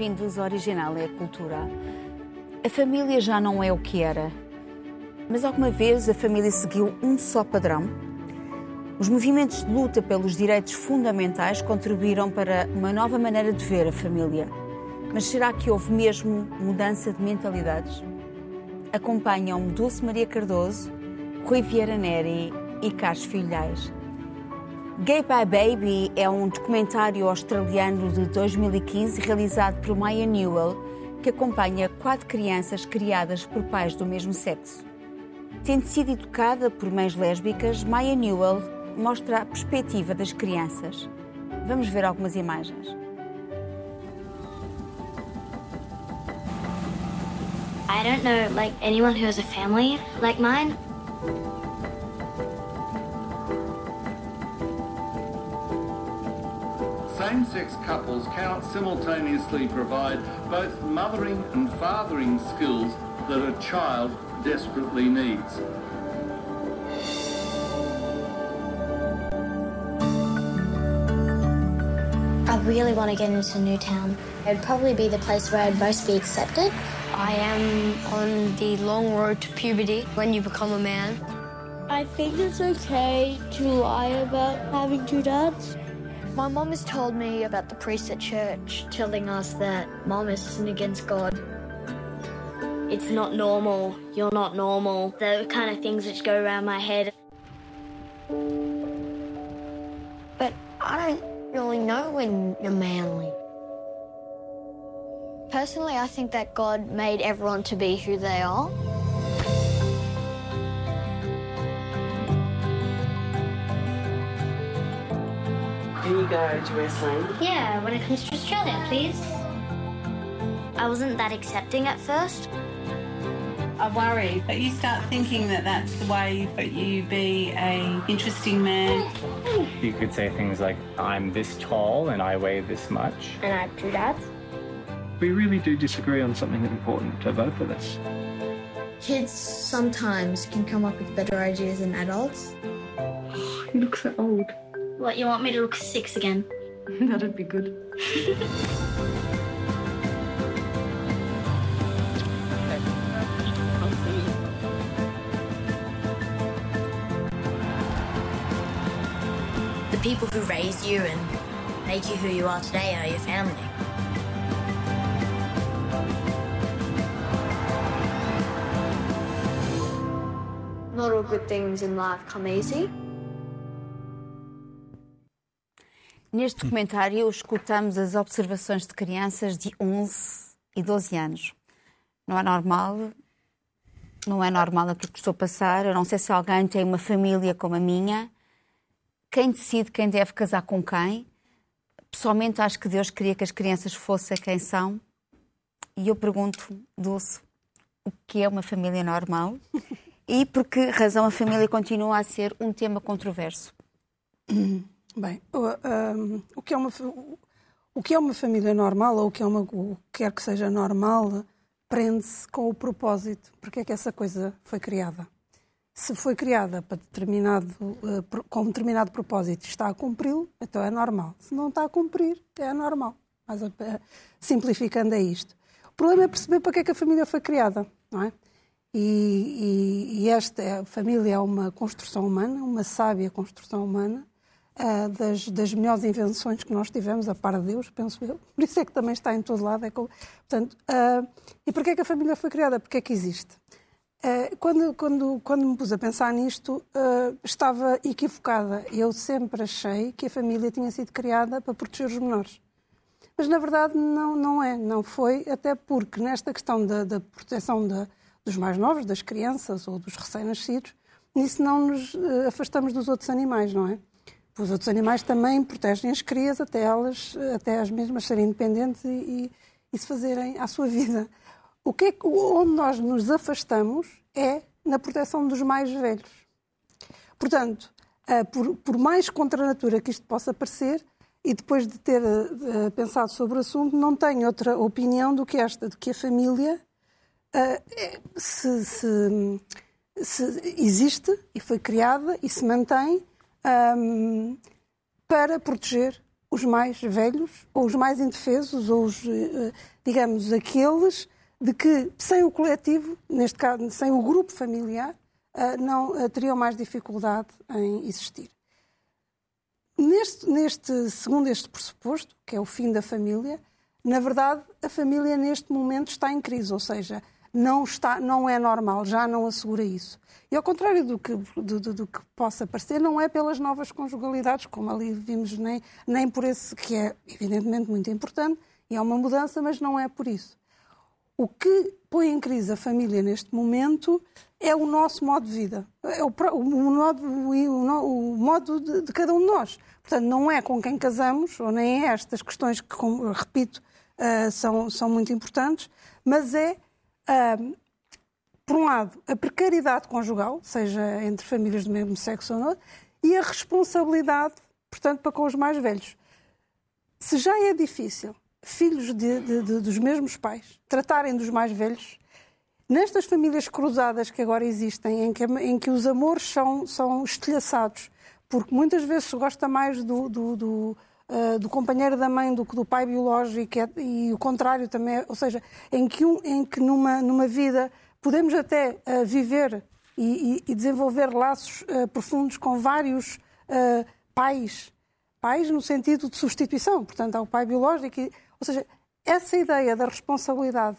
bem-vindos ao Original é a Cultura. A família já não é o que era, mas alguma vez a família seguiu um só padrão? Os movimentos de luta pelos direitos fundamentais contribuíram para uma nova maneira de ver a família. Mas será que houve mesmo mudança de mentalidades? Acompanham-me Dulce Maria Cardoso, Rui Vieira Neri e Carlos Filhais. Gay by Baby é um documentário australiano de 2015 realizado por Maya Newell que acompanha quatro crianças criadas por pais do mesmo sexo. Tendo sido educada por mães lésbicas, Maya Newell mostra a perspectiva das crianças. Vamos ver algumas imagens. I don't know like anyone who has a family like mine. Same-sex couples cannot simultaneously provide both mothering and fathering skills that a child desperately needs. I really want to get into Newtown. It'd probably be the place where I'd most be accepted. I am on the long road to puberty when you become a man. I think it's okay to lie about having two dads. My mom has told me about the priest at church telling us that mom is sin against God. It's not normal. You're not normal. The kind of things which go around my head. But I don't really know when you're manly. Personally, I think that God made everyone to be who they are. Can you go to wrestling? Yeah, when it comes to Australia, please. I wasn't that accepting at first. I worry, but you start thinking that that's the way that you be a interesting man. You could say things like, I'm this tall and I weigh this much. And I have two dads. We really do disagree on something important to both of us. Kids sometimes can come up with better ideas than adults. Oh, you look so old. What, you want me to look six again? That'd be good. The people who raise you and make you who you are today are your family. Not all good things in life come easy. Neste documentário, escutamos as observações de crianças de 11 e 12 anos. Não é normal, não é normal aquilo que estou a passar. Eu não sei se alguém tem uma família como a minha. Quem decide quem deve casar com quem? Pessoalmente, acho que Deus queria que as crianças fossem quem são. E eu pergunto, Dulce, o que é uma família normal? E por que razão a família continua a ser um tema controverso? Bem, o, um, o, que é uma, o que é uma família normal, ou o que, é uma, o que quer que seja normal, prende-se com o propósito. Porque é que essa coisa foi criada? Se foi criada para determinado, uh, com um determinado propósito e está a cumpri-lo, então é normal. Se não está a cumprir, é anormal. Mas, uh, simplificando é isto. O problema é perceber para que é que a família foi criada, não é? E, e, e esta é, família é uma construção humana, uma sábia construção humana, uh, das, das, melhores invenções que nós tivemos, a par de Deus, penso eu. Por isso é que também está em todo lado. É como... Portanto, uh, e porquê é que a família foi criada? Porquê é que existe? Uh, quando, quando, quando me pus a pensar nisto, estava equivocada. Eu sempre achei que a família tinha sido criada para proteger os menores. Mas, na verdade, não, não é. Não foi, até porque nesta questão da, da proteção da, dos mais novos, das crianças ou dos recém-nascidos, nisso não nos afastamos dos outros animais, não é? Os outros animais também protegem as crias até elas, até as mesmas serem independentes e, e, e se fazerem à sua vida. O que é, onde nós nos afastamos é na proteção dos mais velhos. Portanto, por, por mais contra a natura que isto possa parecer, e depois de ter uh, pensado sobre o assunto, não tenho outra opinião do que esta, de que a família uh, se, se, se existe e foi criada e se mantém um, para proteger os mais velhos, ou os mais indefesos, ou os, eh, digamos, aqueles de que, sem o coletivo, neste caso, sem o grupo familiar, eh, não eh, teriam mais dificuldade em existir. Neste, neste, segundo este pressuposto, que é o fim da família, na verdade, a família neste momento está em crise, ou seja, não, está, não é normal, já não assegura isso. E ao contrário do que, do, do, do, que possa parecer, não é pelas novas conjugalidades, como ali vimos, nem, nem por esse que é evidentemente muito importante, e é uma mudança, mas não é por isso. O que põe em crise a família neste momento é o nosso modo de vida, é o, o, modo, o, o modo de, de, cada um de nós. Portanto, não é com quem casamos, ou nem é estas questões que, como, repito, uh, são, são muito importantes, mas é uh, por um lado, a precariedade conjugal, seja entre famílias do mesmo sexo ou não, e a responsabilidade, portanto, para com os mais velhos. Se já é difícil filhos de, de, de, dos mesmos pais tratarem dos mais velhos, nestas famílias cruzadas que agora existem, em que, em que os amores são, são estilhaçados, porque muitas vezes se gosta mais do, do, do uh, do companheiro da mãe do que do pai biológico é, e o contrário também, ou seja, em que, um, em que numa, numa vida podemos até uh, viver e, e, e, desenvolver laços uh, profundos com vários uh, pais, pais no sentido de substituição, portanto, ao pai biológico. E, ou seja, essa ideia da responsabilidade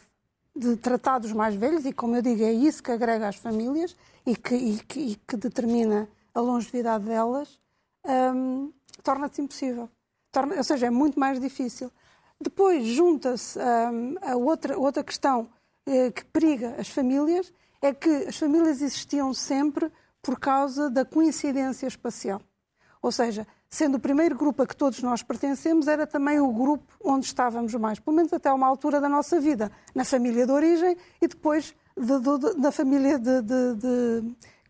de tratar dos mais velhos, e como eu digo, é isso que agrega às famílias e que, e que, e que determina a longevidade delas, um, torna-se impossível. Torna, ou seja, é muito mais difícil. Depois junta-se um, a outra, outra questão eh, que periga as famílias é que as famílias existiam sempre por causa da coincidência espacial. Ou seja, sendo o primeiro grupo a que todos nós pertencemos, era também o grupo onde estávamos mais, pelo menos até uma altura da nossa vida, na família de origem e depois de, de, da família de,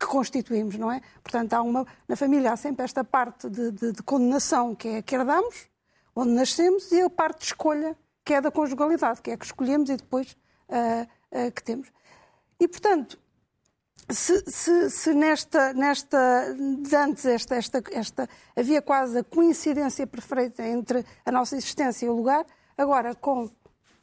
que constituímos, não é? Portanto, há uma, na família há sempre esta parte de, condenação que é a que herdamos, onde nascemos, e a parte de escolha, que é da conjugalidade, que é a que escolhemos e depois uh, uh, que temos. E, portanto, se, se, se, nesta, nesta de antes esta, esta, esta, havia quase a coincidência perfeita entre a nossa existência e o lugar, agora com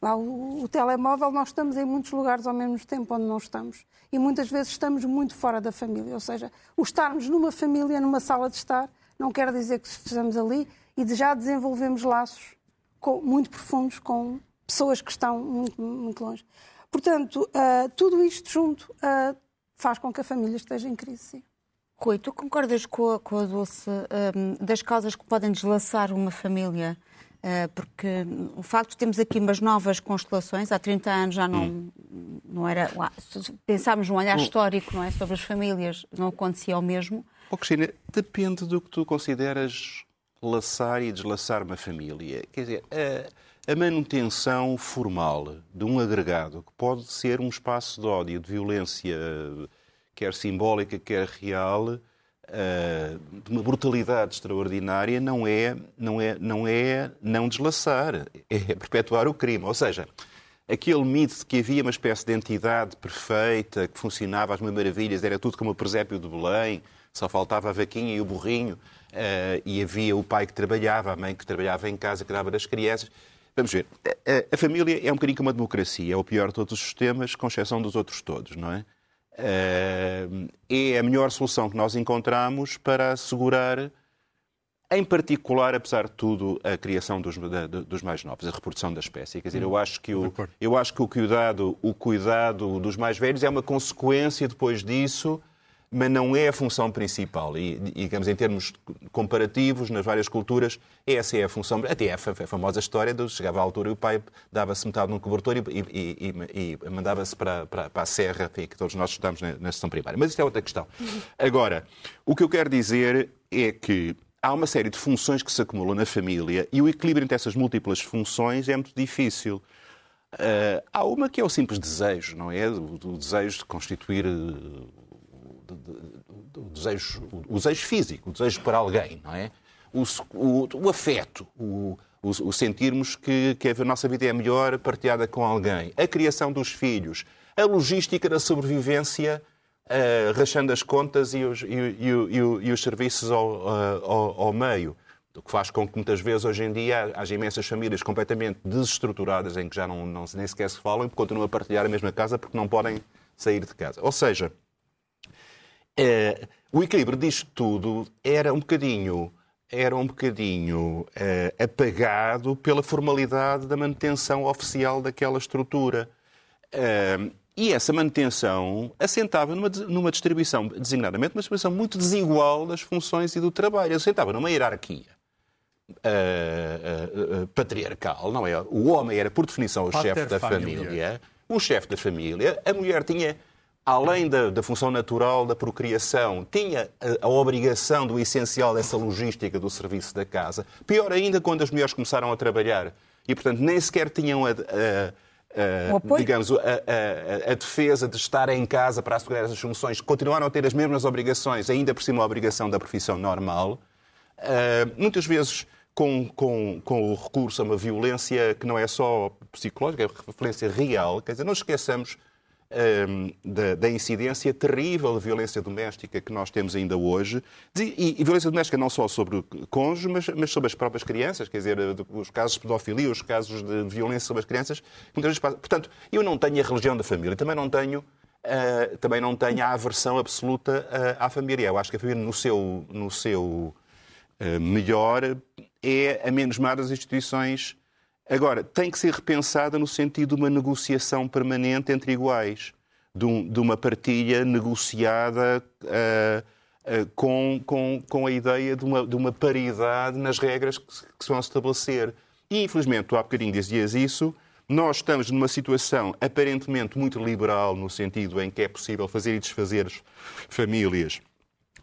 lá, o, o, telemóvel nós estamos em muitos lugares ao mesmo tempo onde não estamos. E muitas vezes estamos muito fora da família. Ou seja, o estarmos numa família, numa sala de estar, não quer dizer que estejamos ali e já desenvolvemos laços com, muito profundos com pessoas que estão muito, muito longe. Portanto, uh, tudo isto junto uh, faz com que a família esteja em crise, sim. Rui, tu concordas com a, com a Dulce um, das causas que podem deslaçar uma família? Uh, porque o facto de termos aqui umas novas constelações, há 30 anos já não, hum. não era. Se pensarmos num olhar hum. histórico não é, sobre as famílias, não acontecia o mesmo. Oh, Cristina, depende do que tu consideras laçar e deslaçar uma família. Quer dizer, uh, a manutenção formal de um agregado que pode ser um espaço de ódio, de violência, quer simbólica, quer real, eh, de uma brutalidade extraordinária, não é não, é, não é não deslaçar, é perpetuar o crime. Ou seja, aquele mito de que havia uma espécie de entidade perfeita, que funcionava às maravilhas, era tudo como o presépio de Belém, só faltava a vaquinha e o burrinho, uh, e havia o pai que trabalhava, a mãe que trabalhava em casa, que dava das crianças. Vamos ver. A, a, família é um bocadinho como uma democracia. É o pior de todos os sistemas, com exceção dos outros todos, não é? É a melhor solução que nós encontramos para assegurar, em particular, apesar de tudo, a criação dos, dos mais novos, a reprodução da espécie. Quer dizer, eu acho que o, eu acho que o cuidado, o cuidado dos mais velhos é uma consequência depois disso mas não é a função principal. E, digamos, em termos comparativos, nas várias culturas, essa é a função. Até a famosa história de chegava à altura e o pai dava-se metade num cobertor e, e, e, e mandava-se para, para, para, a serra, que todos nós estudamos na, na sessão primária. Mas isto é outra questão. Agora, o que eu quero dizer é que há uma série de funções que se acumulam na família e o equilíbrio entre essas múltiplas funções é muito difícil. Uh, há uma que é o simples desejo, não é? O, o desejo de constituir desejo, o desejo físico, o desejo para alguém, não é? O, o, o afeto, o, o, sentirmos que, que a nossa vida é melhor partilhada com alguém, a criação dos filhos, a logística da sobrevivência, uh, rachando as contas e os, e, e, e os serviços ao, uh, ao, ao, meio. O que faz com que muitas vezes hoje em dia haja imensas famílias completamente desestruturadas em que já não, não nem sequer se falam e continuam a partilhar a mesma casa porque não podem sair de casa. Ou seja, eh, o equilíbrio disto tudo era um bocadinho era um bocadinho eh, apagado pela formalidade da manutenção oficial daquela estrutura. Eh, e essa manutenção assentava numa, numa distribuição, designadamente, uma distribuição muito desigual das funções e do trabalho. Assentava numa hierarquia uh, uh, uh, patriarcal, não é? O homem era, por definição, o chefe da família. O chefe da família. A mulher tinha, além da, da função natural da procriação, tinha a, a, obrigação do essencial dessa logística do serviço da casa. Pior ainda quando as mulheres começaram a trabalhar e, portanto, nem sequer tinham a, Uh, digamos, a, a, a, defesa de estar em casa para assegurar essas funções, continuaram a ter as mesmas obrigações, ainda por cima a obrigação da profissão normal, uh, muitas vezes com, com, com o recurso a uma violência que não é só psicológica, é violência real. Quer dizer, não esqueçamos da, da, incidência terrível de violência doméstica que nós temos ainda hoje. E, e violência doméstica não só sobre cônjuges, mas, mas, sobre as próprias crianças, quer dizer, os casos de pedofilia, os casos de violência sobre as crianças. Muitas vezes, portanto, eu não tenho a religião da família, também não tenho. Uh, também não tenho a aversão absoluta uh, à família. Eu acho que a família, no seu, no seu uh, melhor, é a menos má das instituições. Agora, tem que ser repensada no sentido de uma negociação permanente entre iguais, de, um, de uma partilha negociada uh, uh, com, com, com a ideia de uma, de uma paridade nas regras que se, que se vão estabelecer. E, infelizmente, tu há bocadinho dizias isso, nós estamos numa situação aparentemente muito liberal, no sentido em que é possível fazer e desfazer famílias,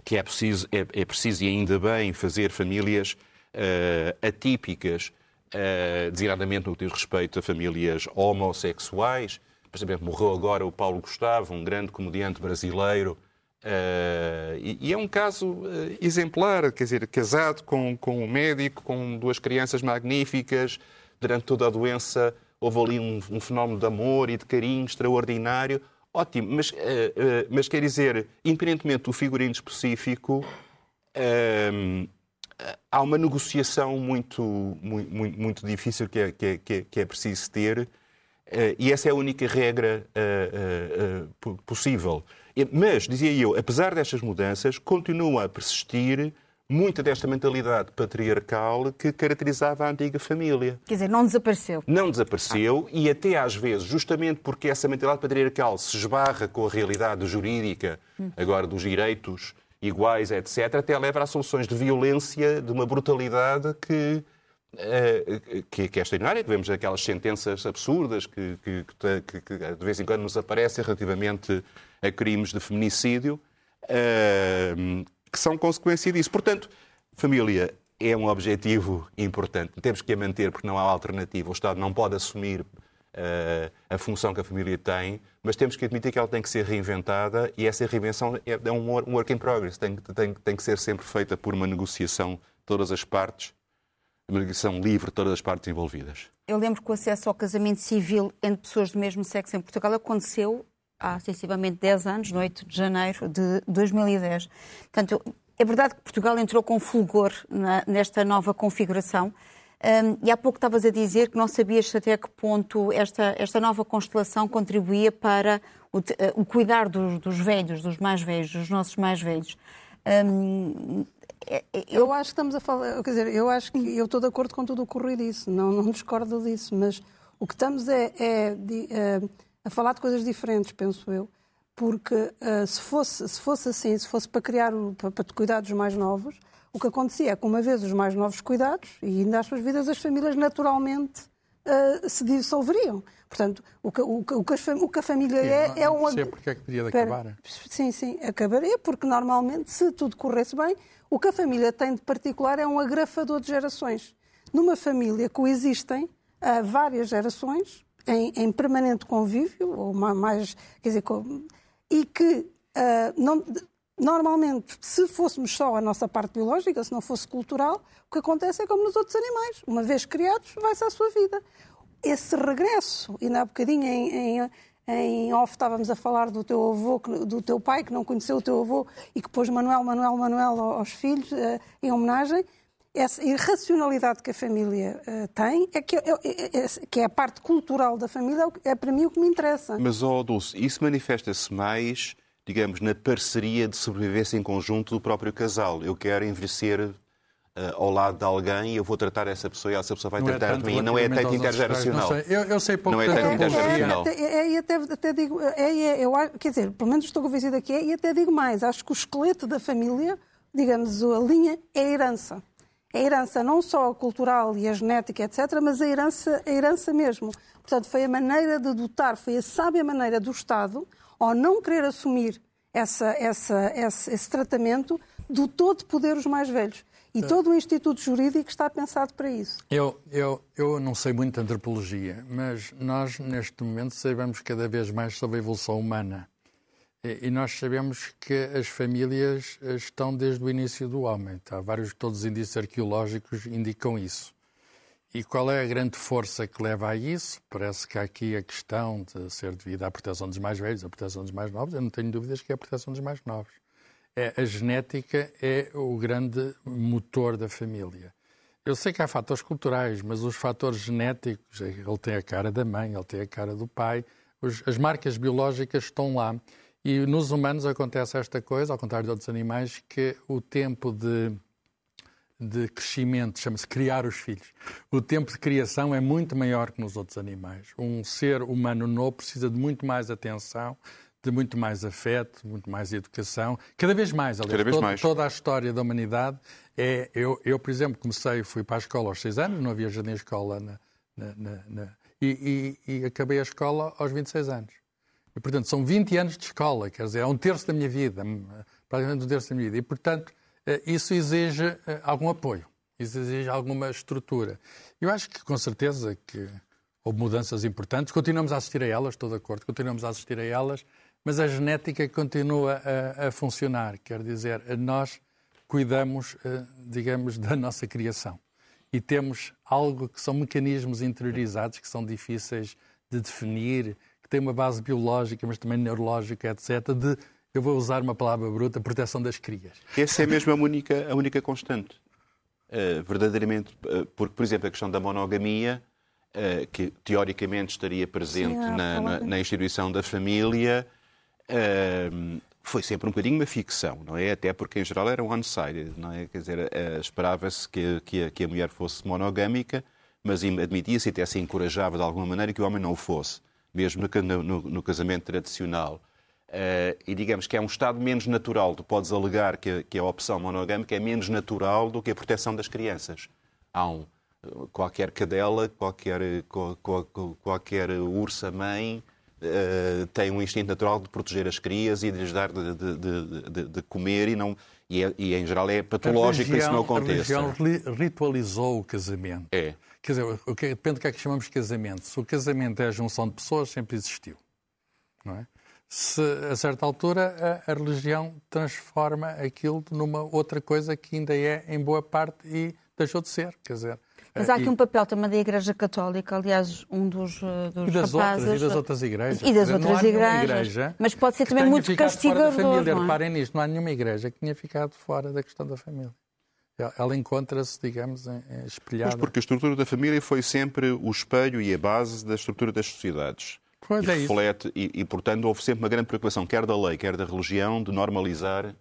que é preciso, é, é preciso e ainda bem fazer famílias uh, atípicas, uh, designadamente no que diz respeito a famílias homossexuais. Por exemplo, morreu agora o Paulo Gustavo, um grande comediante brasileiro, uh, e, e, é um caso uh, exemplar, quer dizer, casado com, com um médico, com duas crianças magníficas, durante toda a doença houve ali um, um fenómeno de amor e de carinho extraordinário. Ótimo, mas, uh, mas quer dizer, independentemente do figurino específico, há uma negociação muito, muito, muito difícil que é, que, é, que é preciso ter, eh, e essa é a única regra uh, uh, uh, possível. Mas, dizia eu, apesar destas mudanças, continua a persistir muita desta mentalidade patriarcal que caracterizava a antiga família. Quer dizer, não desapareceu. Não desapareceu ah. e até às vezes, justamente porque essa mentalidade patriarcal se esbarra com a realidade jurídica, hum. agora dos direitos iguais, etc., até leva a soluções de violência, de uma brutalidade que, uh, que, que é extraordinária. Vemos aquelas sentenças absurdas que, que, que, de vez em quando nos aparecem relativamente a crimes de feminicídio, uh, que são consequência disso. Portanto, família é um objetivo importante. Temos que a manter porque não há alternativa. O Estado não pode assumir a função que a família tem, mas temos que admitir que ela tem que ser reinventada e essa reinvenção é, é um work in progress, tem, tem, tem que ser sempre feita por uma negociação de todas as partes, uma negociação livre de todas as partes envolvidas. Eu lembro que o acesso ao casamento civil entre pessoas do mesmo sexo em Portugal aconteceu há sensivelmente 10 anos, no 8 de janeiro de 2010. Portanto, é verdade que Portugal entrou com fulgor nesta nova configuração, um, e há pouco estavas a dizer que não sabias até que ponto esta, esta nova constelação contribuía para o, eh, o cuidar dos, dos, velhos, dos mais velhos, dos nossos mais velhos. Um, é, é, eu... eu... acho que estamos a falar, quer dizer, eu acho que eu estou de acordo com tudo o que o disse, não, não discordo disso, mas o que estamos é, é de, é a falar de coisas diferentes, penso eu, porque uh, se, fosse, se fosse assim, se fosse para criar, para, para cuidar dos mais novos, o que acontecia é que, uma vez os mais novos cuidados, e ainda às suas vidas, as famílias naturalmente uh, se dissolveriam. Portanto, o que, o, o, o que, a, família sim, é, é uma. Não sei porque é que teria de acabar. Sim, sim, acabaria, porque normalmente, se tudo corresse bem, o que a família tem de particular é um agrafador de gerações. Numa família coexistem uh, várias gerações em, em, permanente convívio, ou mais, quer dizer, e que uh, não, Normalmente, se fôssemos só a nossa parte biológica, se não fosse cultural, o que acontece é como nos outros animais. Uma vez criados, vai-se à sua vida. Esse regresso, e há bocadinho em, em, em off estávamos a falar do teu avô, do teu pai, que não conheceu o teu avô e que pôs Manuel, Manuel, Manuel aos filhos, eh, em homenagem. essa irracionalidade que a família uh, tem, é que é, é, é, que é a parte cultural da família, é para mim o que me interessa. Mas, ó oh, Dulce, isso manifesta-se mais, digamos, na parceria de sobrevivência em conjunto do próprio casal. Eu quero envelhecer Uh, ao lado de alguém e eu vou tratar essa pessoa e essa pessoa vai não tratar é de mim. Não é tanto intergeracional. Não sei. Eu, eu sei pouco não é tanto intergeracional. É, é, é, até, até digo, é, é, eu, quer dizer, pelo menos estou convencida que é, e até digo mais, acho que o esqueleto da família, digamos, a linha, é a herança. É a herança não só cultural e a genética, etc., mas a herança, a herança mesmo. Portanto, foi a maneira de dotar, foi a sábia maneira do Estado, ao não querer assumir essa, essa, esse, esse tratamento, dotou de poder os mais velhos. E todo o Instituto Jurídico está pensado para isso. Eu, eu, eu não sei muito de antropologia, mas nós, neste momento, sabemos cada vez mais sobre a evolução humana. E, e nós sabemos que as famílias estão desde o início do homem. Há vários, todos os indícios arqueológicos indicam isso. E qual é a grande força que leva a isso? Parece que há aqui a questão de ser devida à proteção dos mais velhos, à proteção dos mais novos. Eu não tenho dúvidas que é a proteção dos mais novos é, a genética é o grande motor da família. Eu sei que há fatores culturais, mas os fatores genéticos, ele tem a cara da mãe, ele tem a cara do pai, os, as marcas biológicas estão lá. E nos humanos acontece esta coisa, ao contrário de outros animais, que o tempo de, de crescimento, chama-se criar os filhos, o tempo de criação é muito maior que nos outros animais. Um ser humano novo precisa de muito mais atenção, de muito mais afeto, muito mais educação, cada vez mais, aliás, cada vez todo, mais. toda a história da humanidade é, eu, eu, por exemplo, comecei, fui para a escola aos seis anos, não havia jardim escola na, na, na, e, e, e, acabei a escola aos 26 anos. E, portanto, são 20 anos de escola, quer dizer, é um terço da minha vida, praticamente um terço da minha vida. E, portanto, isso exige eh, algum apoio, exige alguma estrutura. Eu acho que, com certeza, que houve mudanças importantes, continuamos a assistir a elas, estou de acordo, continuamos a assistir a elas, mas a genética continua a, a funcionar, quer dizer, nós cuidamos, eh, digamos, da nossa criação. E temos algo que são mecanismos interiorizados que são difíceis de definir, que têm uma base biológica, mas também neurológica, etc., de, eu vou usar uma palavra bruta, proteção das crias. Essa é mesmo a única, a única constante. Uh, verdadeiramente, uh, porque, por exemplo, a questão da monogamia, uh, que teoricamente estaria presente Sim, na, na, na, instituição da família, foi sempre um bocadinho uma ficção, não é? Até porque, em geral, era one-sided, não é? Quer dizer, uh, esperava-se que, que, a, que a mulher fosse monogâmica, mas admitia-se e até se encorajava de alguma maneira que o homem não o fosse, mesmo no, no, no casamento tradicional. Uh, e digamos que é um estado menos natural. Tu podes alegar que, que a opção monogâmica é menos natural do que a proteção das crianças. Há um, qualquer cadela, qualquer, qualquer, ursa-mãe uh, tem um instinto natural de proteger as crias e de lhes dar de, de, de, de comer e não e, é, e, em geral é patológico que isso não aconteça. A religião ritualizou o casamento. É. Quer dizer, o que, depende do que é que chamamos de casamento. Se o casamento é a junção de pessoas, sempre existiu. Não é? Se, a certa altura, a, a, religião transforma aquilo numa outra coisa que ainda é, em boa parte, e deixou de ser. Quer dizer, mas há aqui um papel também da Igreja Católica, aliás, um dos, eh, dos e das rapazes... Outras, e das outras igrejas. E das outras igrejas. Igreja mas pode ser também muito castigador. Fora da família. É? Reparem nisto, não há nenhuma igreja que tenha ficado fora da questão da família. Ela encontra-se, digamos, espelhada. Mas porque a estrutura da família foi sempre o espelho e a base da estrutura das sociedades. Pois e é reflete, e, e, portanto, houve sempre uma grande preocupação, quer da lei, quer da religião, de normalizar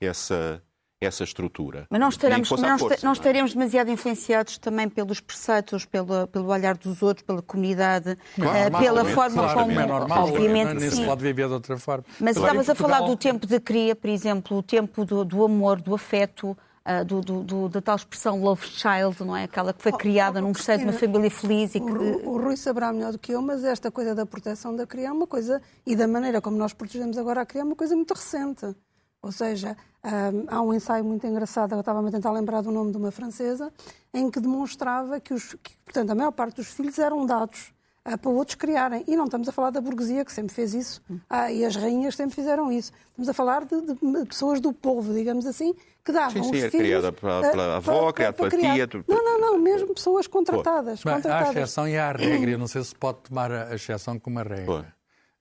essa, essa estrutura. Mas não estaremos, não, força, não estaremos demasiado influenciados também pelos preceitos, pelo, pelo olhar dos outros, pela comunidade, claro, uh, pela forma claro, como. É normal, obviamente, não, sim. se pode viver de outra forma. Mas estavas a falar do tempo de cria, por exemplo, o tempo do, do amor, do afeto. Uh, do, do, do, da tal expressão love child, não é? Aquela que foi oh, criada oh, num seio de uma família feliz e que... O, o Rui saberá melhor do que eu, mas esta coisa da proteção da criança é uma coisa, e da maneira como nós protegemos agora a criança é uma coisa muito recente. Ou seja, um, há um ensaio muito engraçado, eu estava a tentar lembrar do nome de uma francesa, em que demonstrava que, os, que portanto, a maior parte dos filhos eram dados para outros criarem. E não estamos a falar da burguesia, que sempre fez isso, uh, e as rainhas sempre fizeram isso. Estamos a falar de, de, pessoas do povo, digamos assim, que davam sim, sim, os é filhos... criada pela, pela avó, criada pela tia... Não, não, não, mesmo pessoas contratadas. Mas contratadas. há exceção e há a regra, eu não sei se pode tomar a exceção como a regra.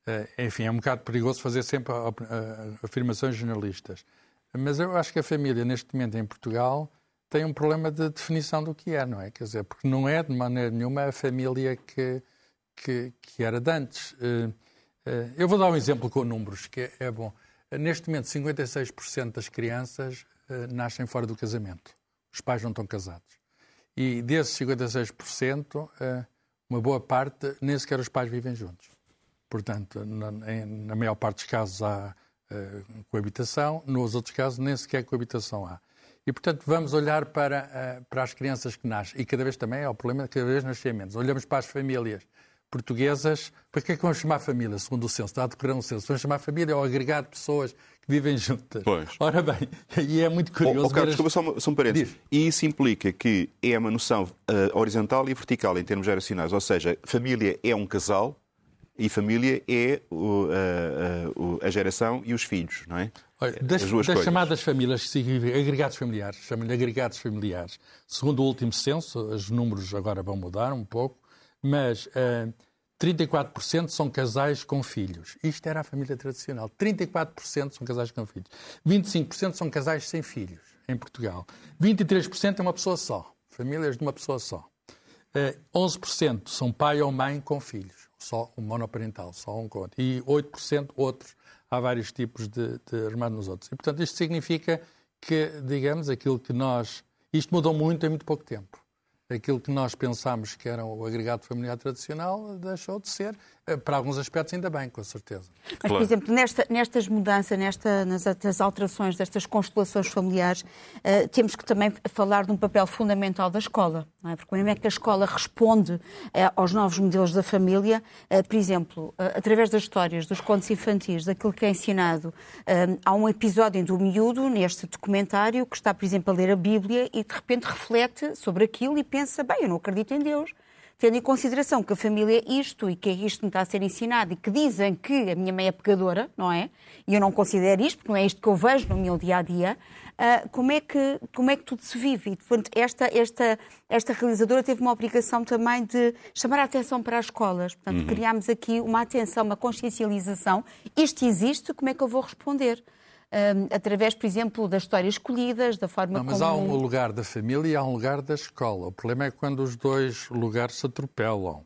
Uh, enfim, é um bocado perigoso fazer sempre afirmações jornalistas. Mas eu acho que a família, neste momento em Portugal, tem um problema de definição do que é, não é? Quer dizer, porque não é de maneira nenhuma a família que, que, que era de antes. Uh, uh, eu vou dar um exemplo com números, que é, é bom. Neste momento, 56% das crianças uh, nascem fora do casamento. Os pais não estão casados. E desses 56%, uma boa parte, nem sequer os pais vivem juntos. Portanto, na, maior parte dos casos há coabitação, nos outros casos nem sequer coabitação há. E, portanto, vamos olhar para, eh, para as crianças que nascem. E cada vez também é o problema, cada vez nascem menos. Olhamos para as famílias portuguesas. Para que é que vamos chamar família, segundo o censo? Está a decorrer um censo. Vamos chamar família ao agregado de pessoas que vivem juntas. Pois. Ora bem, e é muito curioso. Oh, oh, Carlos, desculpa só, só um parênteses. E isso implica que é uma noção uh, horizontal e vertical em termos geracionais. Ou seja, família é um casal e família é uh, uh, a geração e os filhos, não é? Olha, das, das chamadas famílias que significam agregados familiares, chamam-lhe agregados familiares. Segundo o último censo, os números agora vão mudar um pouco, mas uh, 34% são casais com filhos. Isto era a família tradicional. 34% são casais com filhos. 25% são casais sem filhos, em Portugal. 23% é uma pessoa só. Famílias de uma pessoa só. Uh, 11% são pai ou mãe com filhos. Só um monoparental, só um conto. E 8% outros há vários tipos de, de armado nos outros. E, portanto, isto significa que, digamos, aquilo que nós. Isto mudou muito em muito pouco tempo aquilo que nós pensámos que era o agregado familiar tradicional deixou de ser, para alguns aspectos ainda bem, com certeza. Mas, claro. por exemplo, nesta, nestas mudanças, nesta, nas, alterações destas constelações familiares, uh, temos que também falar de um papel fundamental da escola, não é? porque mesmo é que a escola responde uh, aos novos modelos da família, uh, por exemplo, através das histórias, dos contos infantis, daquilo que é ensinado, há um episódio do miúdo, neste documentário, que está, por exemplo, a ler a Bíblia e de repente reflete sobre aquilo e pensa pensa, bem, eu não acredito em Deus, tendo em consideração que a família é isto e que é isto que me está a ser ensinado e que dizem que a minha mãe é pecadora, não é? E eu não considero isto, porque não é isto que eu vejo no meu dia a dia. Uh, como, é que, como é que tudo se vive? E, portanto, esta, esta, esta realizadora teve uma obrigação também de chamar a atenção para as escolas. Portanto, uhum. criámos aqui uma atenção, uma consciencialização. Isto existe, como é que eu vou responder? Um, através, por exemplo, das histórias escolhidas, da forma Não, mas como... há um lugar da família e há um lugar da escola. O problema é quando os dois lugares se atropelam.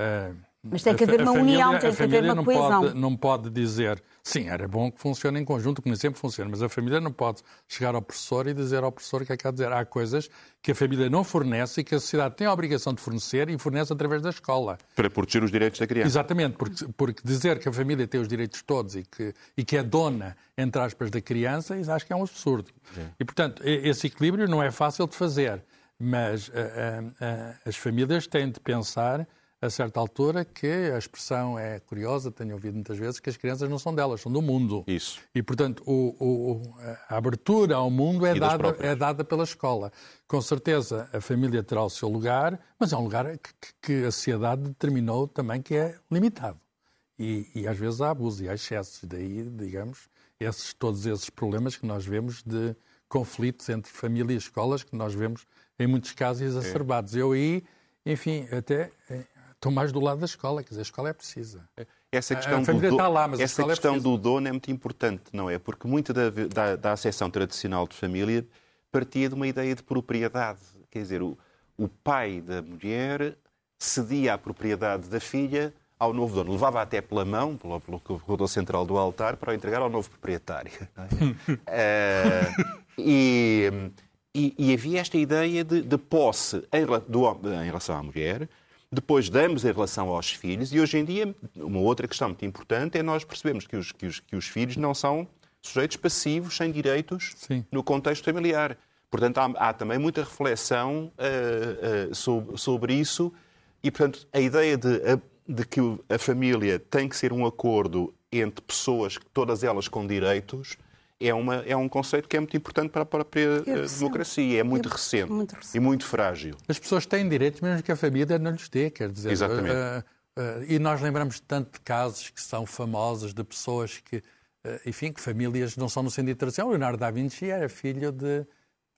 Uh, mas tem que haver uma família, união, tem que haver uma não coesão. Pode, não pode dizer, sim, era bom que funcione em conjunto, que nem sempre funciona, mas a família não pode chegar ao professor e dizer ao professor o que é que há a dizer. Há coisas que a família não fornece e que a sociedade tem a obrigação de fornecer e fornece através da escola. Para proteger os direitos da criança. Exatamente, porque, porque dizer que a família tem os direitos todos e que, e que é dona, entre aspas, da criança, isso acho que é um absurdo. Sim. E, portanto, esse equilíbrio não é fácil de fazer, mas uh, uh, uh, as famílias têm de pensar a certa altura que a expressão é curiosa, tenho ouvido muitas vezes, que as crianças não são delas, são do mundo. Isso. E, portanto, o, o, a abertura ao mundo é dada, é dada pela escola. Com certeza a família terá o seu lugar, mas é um lugar que, que a sociedade determinou também que é limitado. E, e, às vezes há abuso e há excessos. Daí, digamos, esses, todos esses problemas que nós vemos de conflitos entre família e escolas, que nós vemos em muitos casos exacerbados. É. Eu aí, enfim, até Estou mais do lado da escola, quer dizer, a escola é precisa. Essa questão, do, do, lá, essa é questão é do dono é muito importante, não é? Porque muita da, da, da acessão tradicional de família partia de uma ideia de propriedade. Quer dizer, o, o pai da mulher cedia a propriedade da filha ao novo dono. Levava até pela mão, pelo, pelo corredor central do altar, para o entregar ao novo proprietário. É? uh, e, e, e, havia esta ideia de, de posse em, do, em relação à mulher, depois damos em relação aos filhos, e hoje em dia, uma outra questão muito importante é nós percebemos que os, que os, que os filhos não são sujeitos passivos, sem direitos, Sim. no contexto familiar. Portanto, há, há também muita reflexão uh, uh, sobre, sobre, isso, e, portanto, a ideia de, de que a família tem que ser um acordo entre pessoas, todas elas com direitos, é, uma, é um conceito que é muito importante para a própria é democracia. É muito, é recente, muito recente, e muito frágil. As pessoas têm direitos mesmo que a família não lhes dê, quer dizer. Exatamente. Uh, uh, e nós lembramos tanto de casos que são famosos de pessoas que, uh, enfim, que famílias não são no sentido tradicional. Leonardo da Vinci era filho de,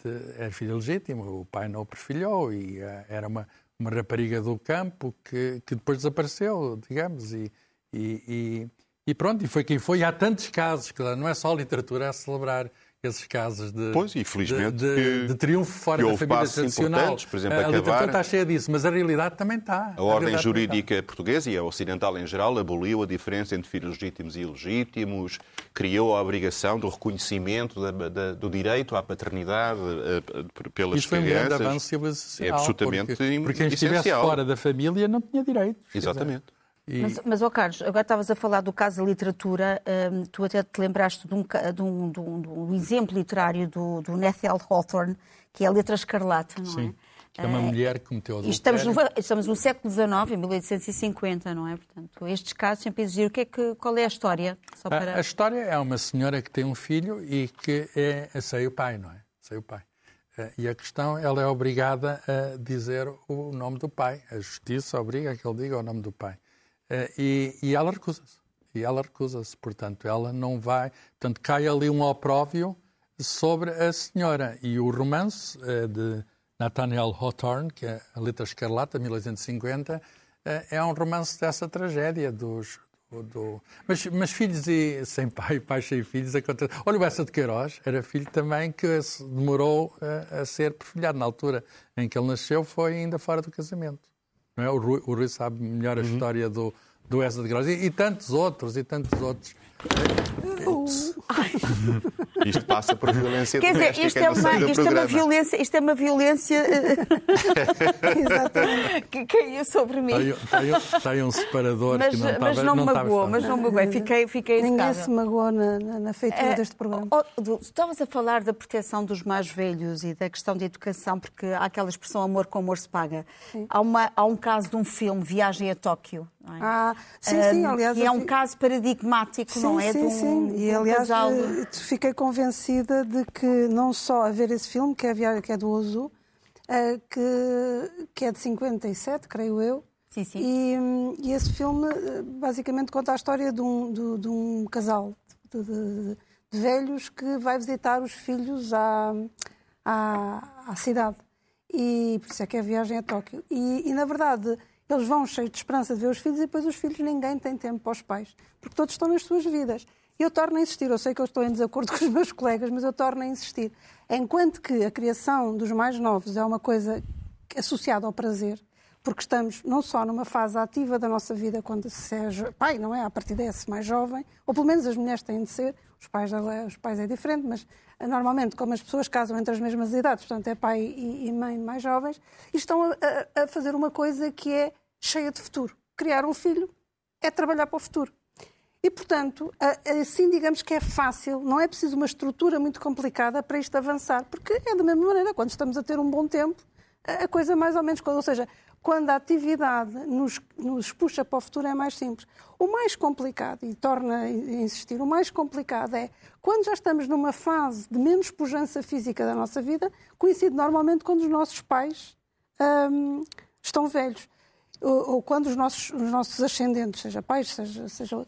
de era filho legítimo, o pai não o perfilhou e era uma, uma rapariga do campo que, que depois desapareceu, digamos, e, e, e e pronto, e foi quem foi. E há tantos casos, claro, não é só a literatura a celebrar esses casos de, pois, infelizmente, de, de, de triunfo fora da família tradicional. Por exemplo, a acabar... literatura está cheia disso, mas a realidade também está. A, a ordem jurídica portuguesa e a ocidental em geral aboliu a diferença entre filhos legítimos e ilegítimos, criou a obrigação do reconhecimento da, da, do direito à paternidade uh, pelas Isso foi crianças. um grande avanço civilizacional. É absolutamente porque, porque quem estivesse fora da família não tinha direitos. Exatamente. E... Mas, mas oh Carlos, agora estavas a falar do caso da literatura, um, tu até te lembraste de um, de um, de um, de um exemplo literário do, do Nathaniel Hawthorne, que é a Letra Escarlata, não Sim. é? É uma uh, mulher que cometeu adultério. Estamos no, estamos no século XIX, em 1850, não é? Portanto, estes casos sempre exigir o que é que, qual é a história? Para... A, a, história é uma senhora que tem um filho e que é, sei o pai, não é? Sei o pai. Uh, e a questão, ela é obrigada a dizer o nome do pai. A justiça obriga a que ele diga o nome do pai. Uh, e, e, ela recusa-se. E ela recusa-se. Portanto, ela não vai. Portanto, cai ali um opróvio sobre a senhora. E o romance uh, de Nathaniel Hawthorne, que é a Letra Escarlata, 1850, uh, é um romance dessa tragédia dos. Do. Mas, mas, filhos e sem pai, pais sem filhos, acontece. Olha, o Bessa de Queiroz era filho também que demorou a ser perfilhado. Na altura em que ele nasceu, foi ainda fora do casamento. Não é? o, Rui, o Rui sabe melhor a uhum. história do, do Essa de Gross e, e, tantos outros, e tantos outros. Isto passa por violência Quer dizer, isto é, uma, isto é uma violência, isto é uma violência Exatamente. que caiu sobre mim. Tem, um separador mas, que não estava Mas não, não magoou, mas não magoou. Fiquei, fiquei Ninguém educada. se magoou na, na, na feitura é, deste programa. Oh, oh, estavas a falar da proteção dos mais velhos e da questão de educação, porque há aquela expressão amor com amor se paga. Há, uma, há um caso de um filme, Viagem a Tóquio. É? Ah, sim, sim, aliás. E é um caso paradigmático, sim, não é? Sim, um, sim. E aliás, casal... fiquei convencida de que não só a ver esse filme, que é, a que é do Ozu, que, que é de 57, creio eu. Sim, sim. E, e esse filme basicamente conta a história de um, de, de um casal de, de, de, velhos que vai visitar os filhos à, à, à cidade. E por isso é que é a viagem a Tóquio. E, e, na verdade, eles vão cheios de esperança de ver os filhos e depois os filhos ninguém tem tempo para os pais, porque todos estão nas suas vidas. Eu torno a insistir, eu sei que eu estou em desacordo com os meus colegas, mas eu torno a insistir. Enquanto que a criação dos mais novos é uma coisa associada ao prazer, porque estamos não só numa fase ativa da nossa vida, quando se é pai, não é? A partir desse mais jovem, ou pelo menos as mulheres têm de ser, os pais, os pais é diferente, mas eh, normalmente, como as pessoas casam entre as mesmas idades, portanto é pai e, mãe mais jovens, e estão a, a fazer uma coisa que é cheia de futuro. Criar um filho é trabalhar para o futuro. E, portanto, assim digamos que é fácil, não é preciso uma estrutura muito complicada para isto avançar, porque é da mesma maneira, quando estamos a ter um bom tempo, a coisa mais ou menos, ou seja, quando a atividade nos, nos puxa para o futuro é mais simples. O mais complicado, e torna a insistir, o mais complicado é quando já estamos numa fase de menos pujança física da nossa vida, coincide normalmente quando os nossos pais hum, estão velhos. Ou, ou, quando os nossos, os nossos ascendentes, seja pais, seja, seja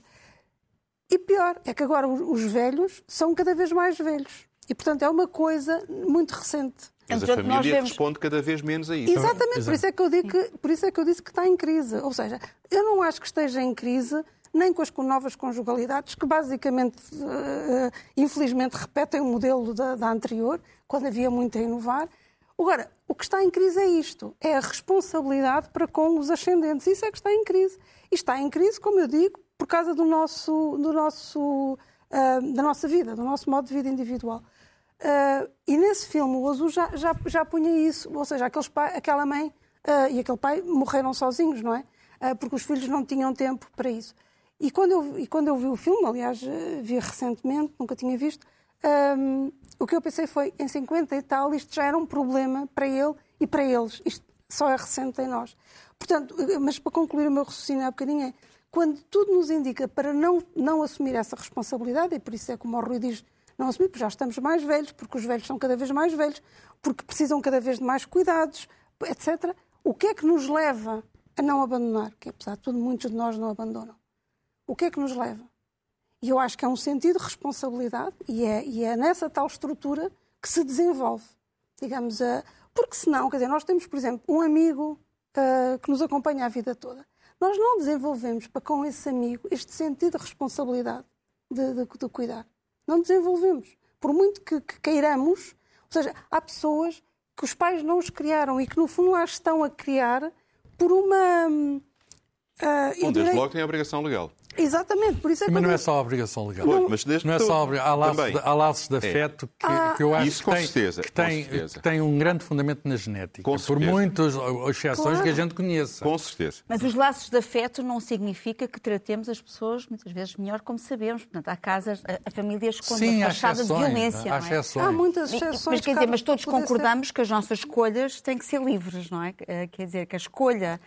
e pior, é que agora os velhos são cada vez mais velhos. E, portanto, é uma coisa muito recente. Mas a família vemos... responde cada vez menos a isso. Exatamente, por isso, é que eu digo que, por isso é que eu disse que está em crise. Ou seja, eu não acho que esteja em crise nem com as novas conjugalidades, que basicamente, uh, infelizmente, repetem o modelo da, da anterior, quando havia muito a inovar. Agora, o que está em crise é isto, é a responsabilidade para com os ascendentes. Isso é que está em crise. E está em crise, como eu digo, por causa do nosso, do nosso, uh, da nossa vida, do nosso modo de vida individual. Uh, e nesse filme, o Azul já, já, já punha isso, ou seja, aqueles pai, aquela mãe uh, e aquele pai morreram sozinhos, não é? porque os filhos não tinham tempo para isso. E quando eu, e quando eu vi o filme, aliás, vi recentemente, nunca tinha visto, um, o que eu pensei foi, em 50 e tal, isto já era um problema para ele e para eles. Isto só é recente em nós. Portanto, mas para concluir o meu raciocínio há bocadinho é, quando tudo nos indica para não, não assumir essa responsabilidade, e por isso é como o Rui diz, não assumir, porque já estamos mais velhos, porque os velhos são cada vez mais velhos, porque precisam cada vez de mais cuidados, etc. O que é que nos leva a não abandonar? Que apesar de tudo, muitos de nós não abandonam. O que é que nos leva? E eu acho que é um sentido de responsabilidade e é, e é nessa tal estrutura que se desenvolve. Digamos, uh, porque senão, quer dizer, nós temos, por exemplo, um amigo uh, que nos acompanha a vida toda nós não desenvolvemos para com esse amigo este sentido de responsabilidade de, de, de cuidar. Não desenvolvemos. por muito que, que queiramos, ou seja, há pessoas que os pais não os criaram e que no fundo lá estão a criar por uma. Uh, Bom, desde logo tem a obrigação legal. Exatamente, por isso é que. Mas não é só a obrigação legal. Pois, mas desde não é só a obrigação. Há laços, também. de, há laços de É. afeto que, Ah. que eu acho Isso que, tem, certeza, que, tem, que tem um grande fundamento na genética. Com por certeza. muitas exceções Claro. que a gente conheça. Com certeza. Mas os laços de afeto não significa que tratemos as pessoas muitas vezes melhor como sabemos. Portanto, há casas, a, a famílias com Sim, uma há fachada de violência. há não é? exceções. Há muitas exceções. Mas quer dizer, mas todos poder ser- concordamos que as nossas escolhas têm que ser livres, não é? Eh, Quer dizer, que a escolha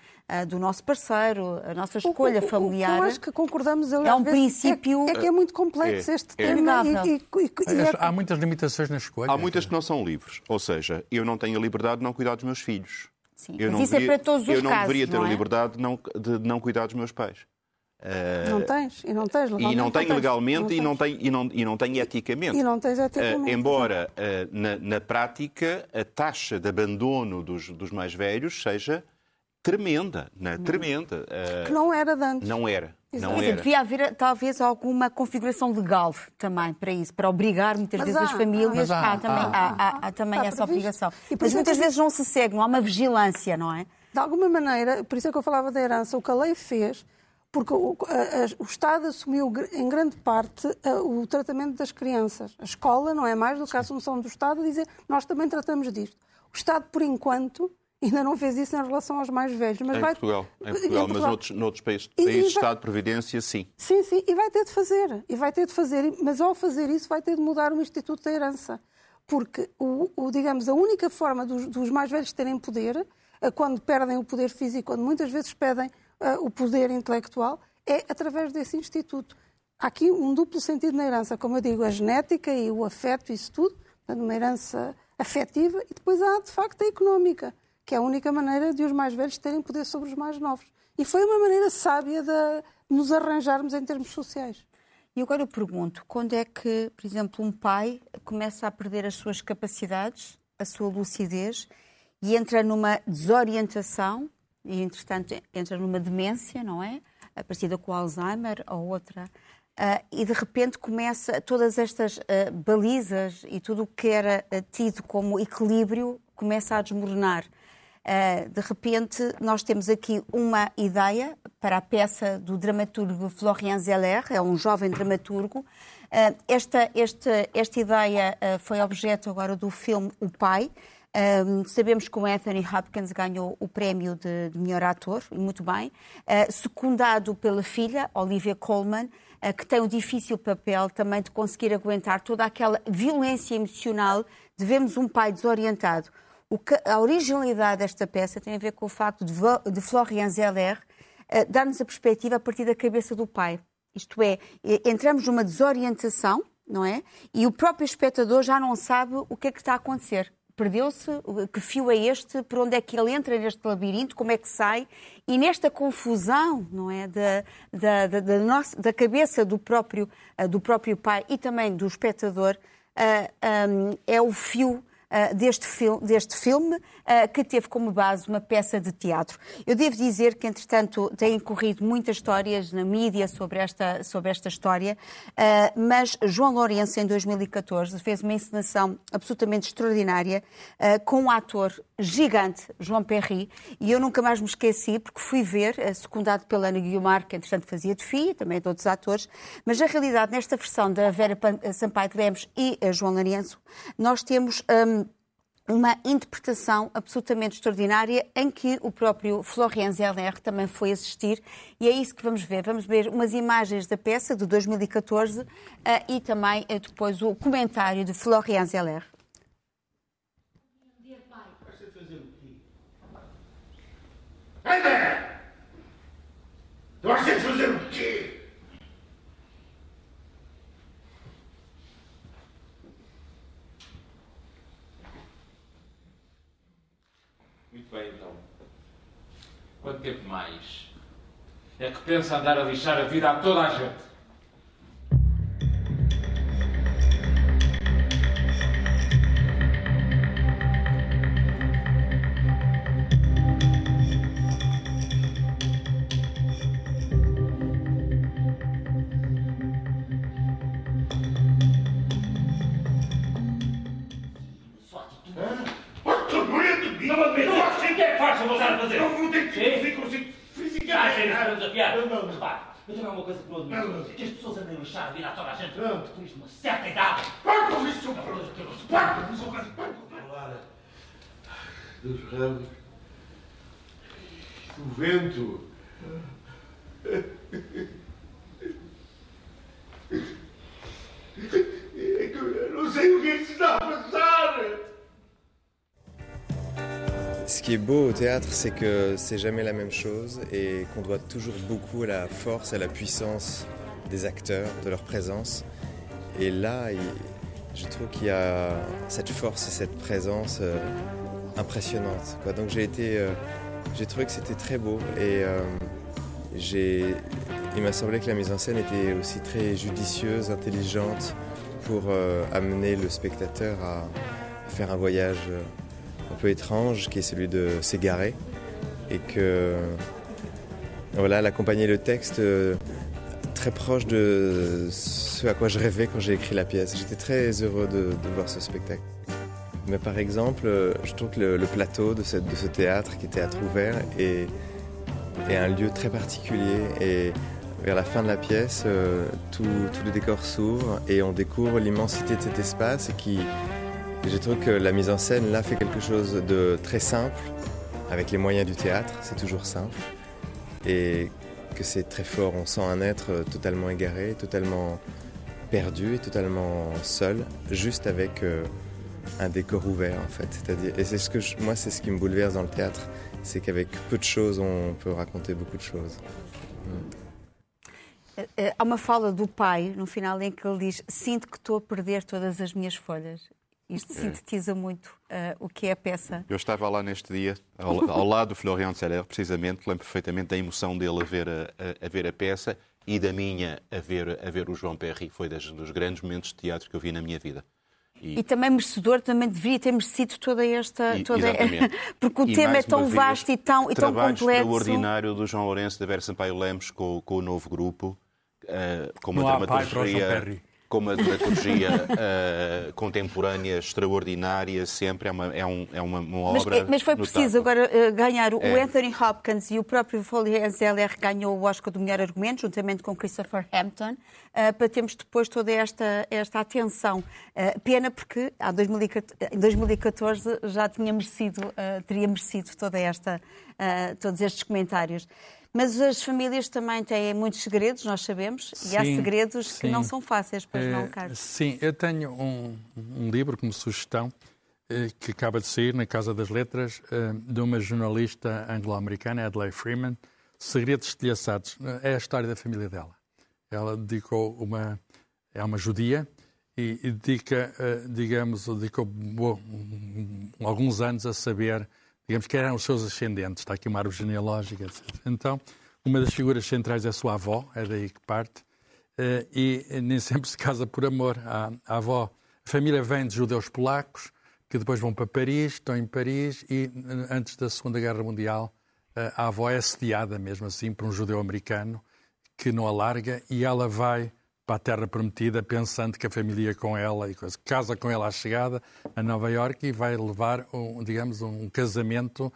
do nosso parceiro, a nossa escolha o- o familiar. Eu acho que concordamos ali, é um vezes, princípio- É, é que é muito complexo É, este é. tema. E, e- e- e é- Há muitas limitações na escolha. Há muitas que não são livres. Ou seja, eu não tenho a liberdade de não cuidar dos meus filhos. Sim, Eu mas não isso é deveria- para todos os Eu não casos, deveria ter não a é? liberdade de não, de não cuidar dos meus pais. Eh, Não tens, e não tens e legalmente. não tenho tens. legalmente e não tens. tenho, e não, e não tenho eticamente. E não tens Eh, eticamente. embora eh, na, na prática a taxa de abandono dos, dos mais velhos seja tremenda, né? tremenda. Eh, Que não era de antes. não era. Não Quer dizer, devia haver talvez alguma configuração legal também para isso, para obrigar muitas Mas vezes há, as famílias. mas há, há, também, há. há, há- há também essa previsto. obrigação. E por Mas isso muitas vezes não se segue, não há uma vigilância, não é? De alguma maneira, por isso é que eu falava da herança, o que a lei fez, porque o, a- a- o Estado assumiu em grande parte a- o tratamento das crianças. A escola não é mais do que a assunção do Estado dizer nós também tratamos disto. O Estado, por enquanto, ainda não fez isso em relação aos mais velhos. Mas Em vai... Portugal, em Em Portugal, mas Portugal. noutros, noutros países, E- países de vai- Estado de Previdência, sim. Sim, sim, e vai ter de fazer. E vai ter de fazer, mas ao fazer isso vai ter de mudar o Instituto da Herança. Porque, o, o, digamos, a única forma dos, dos mais velhos terem poder, quando perdem o poder físico, quando muitas vezes pedem eh, o poder intelectual, é através desse Instituto. Há aqui um duplo sentido na herança, como eu digo, a genética e o afeto, isso tudo, uma herança afetiva, e depois há, de facto, a económica, que é a única maneira de os mais velhos terem poder sobre os mais novos. E foi uma maneira sábia de nos arranjarmos em termos sociais. E agora eu pergunto, quando é que, por exemplo, um pai começa a perder as suas capacidades, a sua lucidez e entra numa desorientação e, entretanto, entra numa demência, não é? Parecida com Alzheimer ou outra. ah, e de repente começa todas estas ah, balizas e tudo o que era ah, tido como equilíbrio começa a desmoronar. Uh, de repente, nós temos aqui uma ideia para a peça do dramaturgo Florian Zeller, é um jovem dramaturgo. Uh, esta, esta, esta ideia uh, foi objeto agora do filme O Pai. Um, sabemos que o Anthony Hopkins ganhou o prémio de, de melhor ator, muito bem, secundado pela filha, Olivia Colman, que tem o difícil papel também de conseguir aguentar toda aquela violência emocional de vermos um pai desorientado. Que, a originalidade desta peça tem a ver com o facto de, de Florian Zeller eh, dar-nos a perspectiva a partir da cabeça do pai. Isto é, eh, entramos numa desorientação, não é? E o próprio espectador já não sabe o que é que está a acontecer. Perdeu-se, que fio é este, por onde é que ele entra neste labirinto, como é que sai, e nesta confusão, não é, da, da, da, da nossa- da cabeça do próprio, eh, do próprio pai e também do espectador, ah, ah, é o fio ah, deste, fil deste filme, ah, que teve como base uma peça de teatro. Eu devo dizer que, entretanto, têm corrido muitas histórias na mídia sobre esta, sobre esta história, ah, mas João Lourenço, em 2014, fez uma encenação absolutamente extraordinária com um ator gigante, João Perry, e eu nunca mais me esqueci, porque fui ver, secundado pela Ana Guiomar, que entretanto fazia de FIA, também de outros atores, mas na realidade, nesta versão da Vera Sampaio de Lemos e ah, João Lourenço, nós temos hum, uma interpretação absolutamente extraordinária em que o próprio Florian Zeller também foi assistir e é isso que vamos ver. Vamos ver umas imagens da peça de 2014 ah, e também ah, depois o comentário de Florian Zeller. Tu acha de fazer o quê? Bem, então. Quanto tempo mais? É que pensa andar a lixar a vida a toda a gente? É uma coisa que eu não suporto. para com isso, para com Falar dos ramos, do vento. É que eu não sei o que é que se está a passar. Ce qui est beau au théâtre, c'est que c'est jamais la même chose et qu'on doit toujours beaucoup à la force, à la puissance des acteurs, de leur présence. Et là, je trouve qu'il y a cette force et cette présence euh, impressionnante. Donc j'ai été, euh, j'ai trouvé que c'était très beau et euh, j'ai, il m'a semblé que la mise en scène était aussi très judicieuse, intelligente pour amener le spectateur à faire un voyage un peu étrange qui est celui de s'égarer et que voilà, elle accompagnait le texte très proche de ce à quoi je rêvais quand j'ai écrit la pièce. J'étais très heureux de, voir ce spectacle. Mais par exemple, euh, je trouve que le, plateau de ce, théâtre, qui est théâtre ouvert, est, est un lieu très particulier. Et vers la fin de la pièce, euh, tout, tout le décor s'ouvre et on découvre l'immensité de cet espace et je trouve que la mise en scène là fait quelque chose de très simple, avec les moyens du théâtre, c'est toujours simple, et que c'est très fort. On sent un être totalement égaré, totalement perdu et totalement seul, juste avec euh, un décor ouvert en fait. C'est-à-dire, et c'est ce que je- moi, c'est ce qui me bouleverse dans le théâtre, c'est qu'avec peu de choses, on peut raconter beaucoup de choses. Mm. Há uma fala do pai no final em que ele diz: Sinto que estou a perder todas as minhas folhas. Isto sintetiza muito eh, o que é a peça. Eu estava lá neste dia, ao, ao lado do Florian Zeller, precisamente, lembro perfeitamente da emoção dele a ver a, a- a ver a peça e da minha a ver, a ver o João Perry. Foi das- dos grandes momentos de teatro que eu vi na minha vida. E também merecedor, também deveria ter merecido toda esta. E- Toda... Porque o E, tema é tão vez, vasto e tão, e tão trabalho complexo. extraordinário do João Lourenço da Vera Sampaio Lemos com, com o novo grupo, eh, com uma Não há pai para o João dramaturgia, Perry. com uma dramaturgia eh, contemporânea extraordinária, sempre é uma, é um- é uma, uma Mas, obra. é- mas foi notável. preciso agora eh, ganhar. O É. Anthony Hopkins e o próprio Foley Zeller ganhou o Oscar do melhor argumento, juntamente com Christopher Hampton, eh, para termos depois toda esta, esta atenção. Pena porque há 2014 em 2014 já tinha merecido, teria merecido toda esta, todos estes comentários. Mas as famílias também têm muitos segredos, nós sabemos, e há Sim, segredos que sim. não são fáceis, pois não, Eh, Carlos? Sim, eu tenho um, um livro como sugestão eh, que acaba de sair na Casa das Letras eh, de uma jornalista anglo-americana, Adlai Freeman, Segredos Estilhaçados. É a história da família dela. Ela dedicou uma. É uma judia e, dedica, digamos, dedicou alguns anos a saber, digamos, quem eram os seus ascendentes. Está aqui uma árvore genealógica, etc. Então, uma das figuras centrais é a sua avó, é daí que parte. Eh, e nem sempre se casa por amor. A, a avó, a família vem de judeus polacos, que depois vão para Paris, estão em Paris e eh, antes da Segunda Guerra Mundial eh, a avó é assediada mesmo assim por um judeu americano que não a larga e ela vai para a Terra Prometida pensando que a família com ela e coisa. Casa com ela à chegada a Nova Iorque e vai levar, um, digamos, um casamento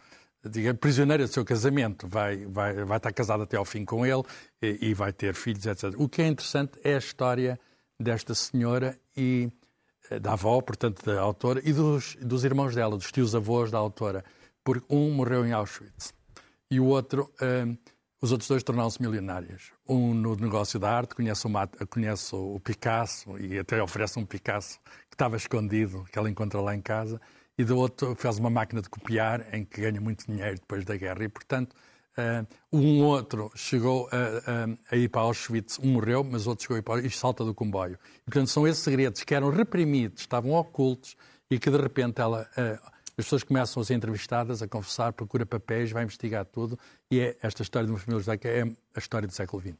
digamos, prisioneira do seu casamento, vai, vai, vai estar casada até ao fim com ele e, e vai ter filhos, etc. O que é interessante é a história desta senhora e eh, da avó, portanto, da autora, e dos, dos irmãos dela, dos tios-avós da autora, porque um morreu em Auschwitz e o outro, eh, os outros dois tornaram-se milionários. Um no negócio da arte, conhece conhece o Picasso e até oferece um Picasso que estava escondido, que ela encontra lá em casa, e do outro fez uma máquina de copiar em que ganha muito dinheiro depois da guerra. E, portanto, eh, um outro chegou a, a- a ir para Auschwitz, um morreu, mas outro chegou a ir para e salta do comboio. E, portanto, são esses segredos que eram reprimidos, estavam ocultos e que de repente ela, eh, as pessoas começam a ser entrevistadas, a confessar, procura papéis, vai investigar tudo e é esta história de uma família judaica é a história do século XX.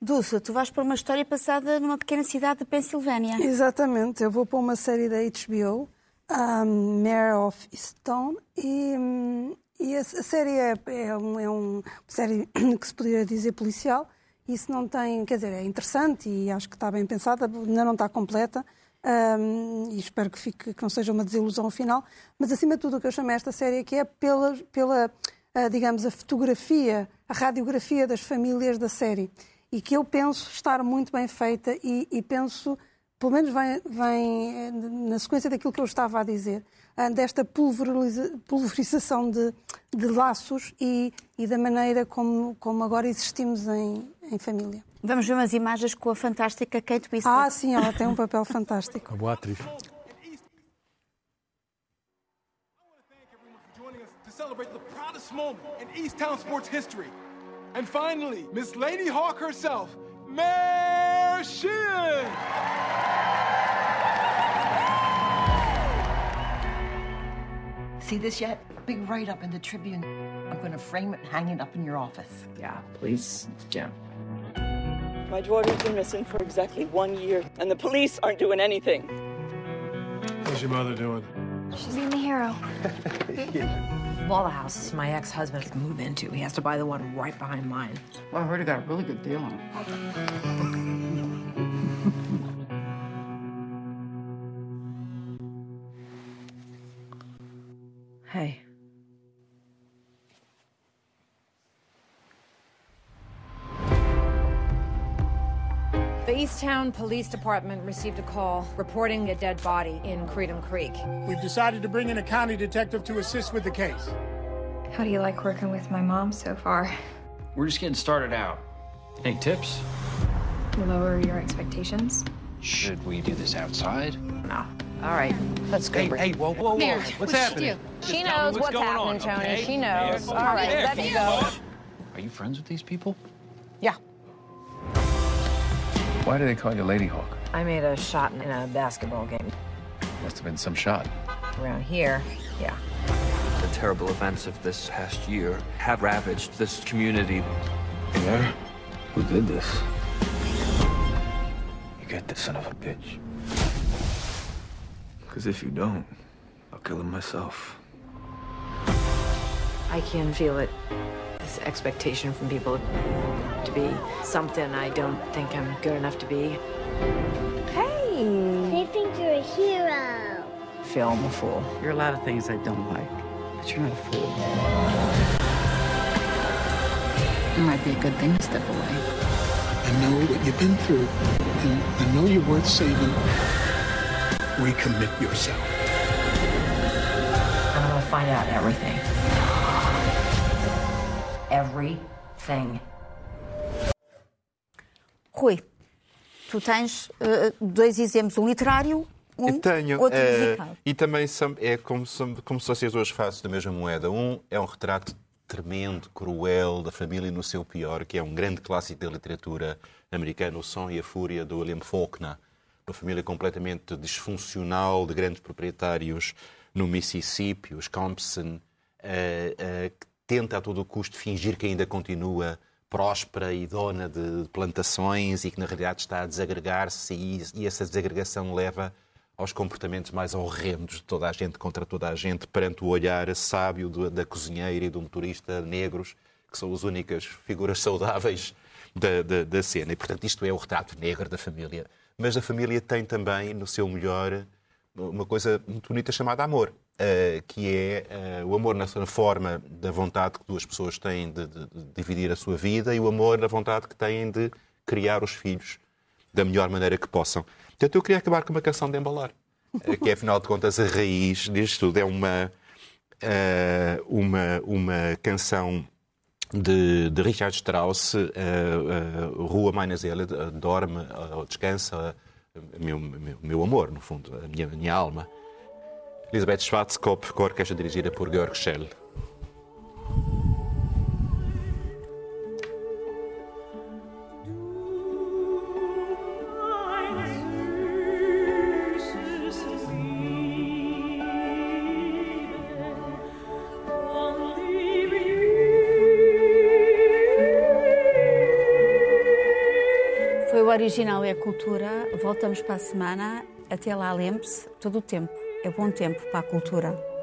Dulce, tu vais para uma história passada numa pequena cidade da Pensilvânia. Exatamente, eu vou para uma série da HBO, um, Mayor of Easttown, e, e a, a série é, é, um, é um- uma série que se poderia dizer policial. Isso não tem, quer dizer, é interessante e acho que está bem pensada, ainda não está completa. Um, e espero que, fique, que não seja uma desilusão final, mas acima de tudo o que eu chamo esta série aqui é pela, pela uh, digamos, a fotografia, a radiografia das famílias da série. E que eu penso estar muito bem feita e, e penso, pelo menos vem, vem, na sequência daquilo que eu estava a dizer, desta pulveriza, pulverização de, de laços e, e, da maneira como, como agora existimos em, em família. Vamos ver umas imagens com a fantástica Kate Winslet. Ah, sim, ela tem um papel fantástico. Uma boa atriz. celebrate the proudest moment in East Town sports history. And finally, Miss Lady Hawk herself, Mayor Shin! See this yet? Big write up in the Tribune. I'm going to frame it and hang it up in your office. Yeah, please, Jim. My daughter's been missing for exactly one year, and the police aren't doing anything. How's your mother doing? She's being the hero. Of all the houses my ex-husband can move into, he has to buy the one right behind mine. Well, I heard he got a really good deal on it. The Police Department received a call reporting a dead body in Creedham Creek. We've decided to bring in a county detective to assist with the case. How do you like working with my mom so far? We're just getting started out. Any tips? Lower your expectations? Should we do this outside? No. All right, let's go. Hey, hey, whoa, whoa, whoa. Mayor, What's what should happening? you Just She knows what's what's going happening, on, Tony. okay? She knows. Mayor, All right, Mayor, let's you go. Are you friends with these people? Yeah. Why do they call you Lady Hawk? I made a shot in a basketball game. Must have been some shot. Around here, yeah. The terrible events of this past year have ravaged this community. Yeah? Who did this? You get this son of a bitch. Because if you don't, I'll kill him myself. I can feel it. This expectation from people to be something I don't think I'm good enough to be. Hey! They think you're a hero. I feel I'm a fool. There are a lot of things I don't like, but you're not a fool. It might be a good thing to step away. I know what you've been through, and I know you're worth saving. Recommit yourself. I'm gonna find out everything. Everything. Rui, tu tens uh, dois exemplos, um literário, um Eu tenho. outro eh, musical. e também são, é como, são, como se fossem as duas faces da mesma moeda. Um é um retrato tremendo, cruel da família no seu pior, que é um grande clássico da literatura americana, O Som e a Fúria, do William Faulkner. Uma família completamente disfuncional de grandes proprietários no Mississippi, os Compson, eh, eh, que tenta a todo custo fingir que ainda continua próspera e dona de plantações e que na realidade está a desagregar-se e, e essa desagregação leva aos comportamentos mais horrendos de toda a gente contra toda a gente perante o olhar sábio do- da cozinheira e do motorista negros, que são as únicas figuras saudáveis da, da- da cena. E, portanto, isto é o retrato negro da família. Mas a família tem também, no seu melhor, uma coisa muito bonita chamada amor, eh, que é eh, o amor na sua forma da vontade que duas pessoas têm de, de- de dividir a sua vida e o amor na vontade que têm de criar os filhos da melhor maneira que possam. Portanto, eu queria acabar com uma canção de embalar, eh, que é, afinal de contas, a raiz disto tudo. É uma, uma, uma canção de, de Richard Strauss, Rua Mainazela, dorme, eh, descansa, meu, meu, meu amor, no fundo, a minha, minha alma. Elisabeth Schwarzkopf, com a orquestra dirigida por Georg Schell. Foi o original e a cultura. Voltamos para a semana. Até lá, lembre-se, todo o tempo é bom tempo para a cultura.